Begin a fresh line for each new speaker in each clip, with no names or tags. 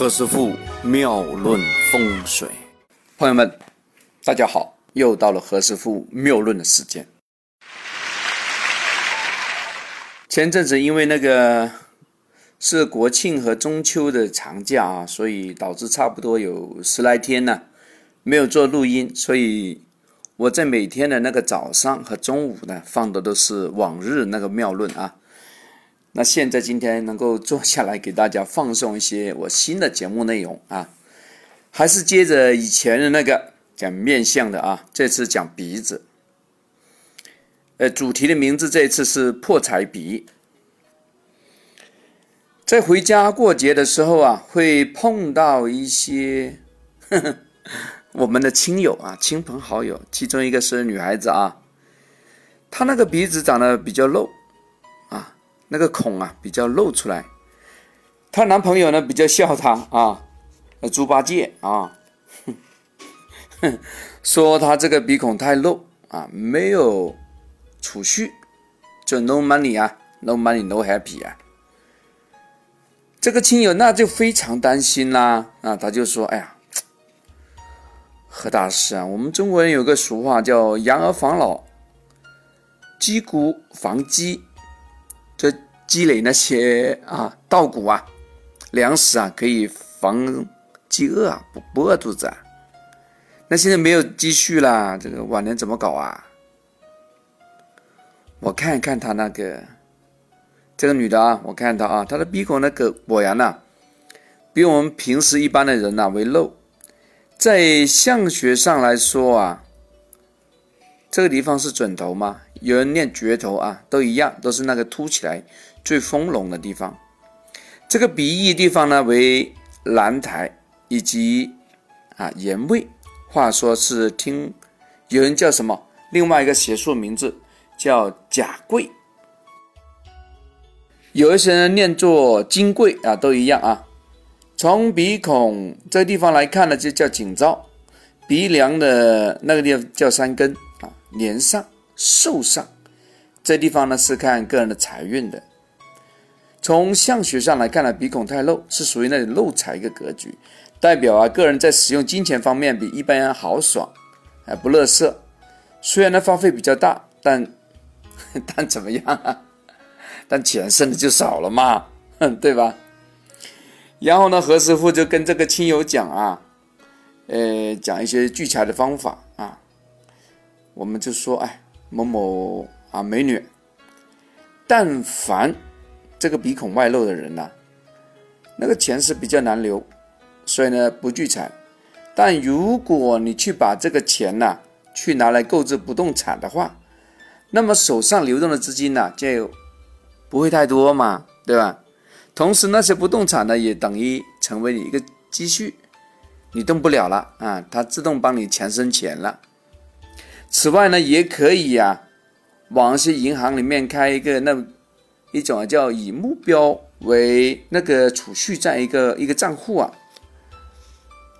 何师傅妙论风水，朋友们，大家好，又到了何师傅妙论的时间。前阵子因为那个是国庆和中秋的长假啊，所以导致差不多有十来天呢没有做录音，所以我在每天的那个早上和中午呢放的都是往日那个妙论啊。那现在今天能够坐下来给大家放送一些我新的节目内容啊，还是接着以前的那个讲面相的啊，这次讲鼻子。呃，主题的名字这一次是破财鼻。在回家过节的时候啊，会碰到一些呵 呵我们的亲友啊，亲朋好友，其中一个是女孩子啊，她那个鼻子长得比较露。那个孔啊比较露出来，她男朋友呢比较笑她啊，猪八戒啊，说她这个鼻孔太露啊，没有储蓄，就 no money 啊，no money no happy 啊。这个亲友那就非常担心啦啊，他就说：“哎呀，何大师啊，我们中国人有个俗话叫‘养儿防老，积谷防饥’。”这积累那些啊稻谷啊粮食啊，可以防饥饿啊，不不饿肚子啊。那现在没有积蓄啦，这个晚年怎么搞啊？我看一看他那个这个女的啊，我看到啊，她的鼻孔那个果然呐，比我们平时一般的人呐为漏。在相学上来说啊，这个地方是准头吗？有人念绝头啊，都一样，都是那个凸起来最丰隆的地方。这个鼻翼地方呢为兰台以及啊眼位，话说是听有人叫什么，另外一个学术名字叫甲贵，有一些人念作金贵啊，都一样啊。从鼻孔这地方来看呢，就叫颈灶，鼻梁的那个地方叫山根啊，连上。寿上，这地方呢是看个人的财运的。从相学上来看呢，鼻孔太露是属于那种漏财一个格局，代表啊个人在使用金钱方面比一般人豪爽，还不乐色。虽然呢花费比较大，但 但怎么样啊？但钱剩的就少了嘛，对吧？然后呢，何师傅就跟这个亲友讲啊，呃，讲一些聚财的方法啊，我们就说，哎。某某啊，美女，但凡这个鼻孔外露的人呐，那个钱是比较难留，所以呢不聚财。但如果你去把这个钱呐，去拿来购置不动产的话，那么手上流动的资金呢就不会太多嘛，对吧？同时那些不动产呢也等于成为你一个积蓄，你动不了了啊，它自动帮你钱生钱了。此外呢，也可以呀，往一些银行里面开一个那一种啊叫以目标为那个储蓄这样一个一个账户啊，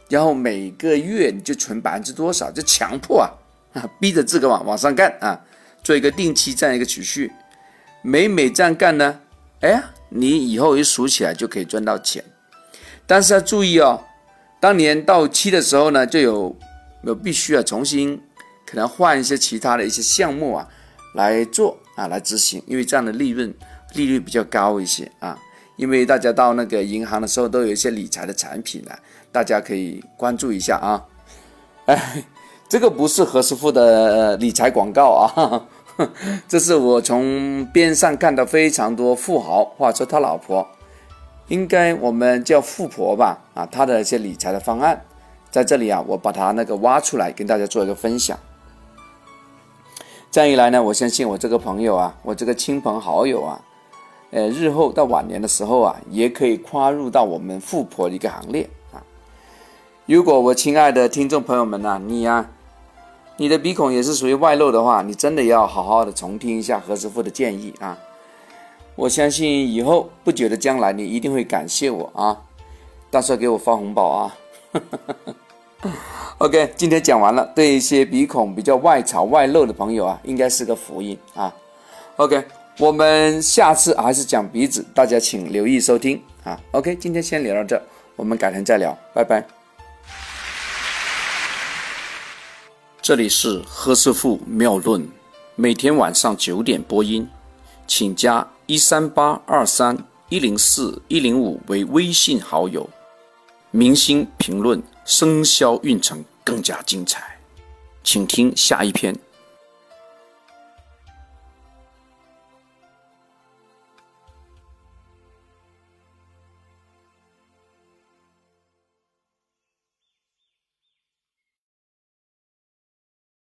然后每个月你就存百分之多少，就强迫啊，逼着自个往往上干啊，做一个定期这样一个储蓄，每每这样干呢，哎，你以后一数起来就可以赚到钱，但是要注意哦，当年到期的时候呢，就有有必须要重新。可能换一些其他的一些项目啊来做啊来执行，因为这样的利润利率比较高一些啊。因为大家到那个银行的时候都有一些理财的产品呢，大家可以关注一下啊。哎，这个不是何师傅的理财广告啊，这是我从边上看到非常多富豪或者说他老婆，应该我们叫富婆吧啊，他的一些理财的方案，在这里啊，我把它那个挖出来跟大家做一个分享。这样一来呢，我相信我这个朋友啊，我这个亲朋好友啊，呃，日后到晚年的时候啊，也可以跨入到我们富婆的一个行列啊。如果我亲爱的听众朋友们呐，你呀，你的鼻孔也是属于外露的话，你真的要好好的重听一下何师傅的建议啊。我相信以后不久的将来，你一定会感谢我啊，到时候给我发红包啊。OK，今天讲完了。对一些鼻孔比较外朝外露的朋友啊，应该是个福音啊。OK，我们下次还是讲鼻子，大家请留意收听啊。OK，今天先聊到这。我们改天再聊，拜拜。这里是何师傅妙论，每天晚上九点播音，请加一三八二三一零四一零五为微信好友。明星评论生肖运程更加精彩，请听下一篇。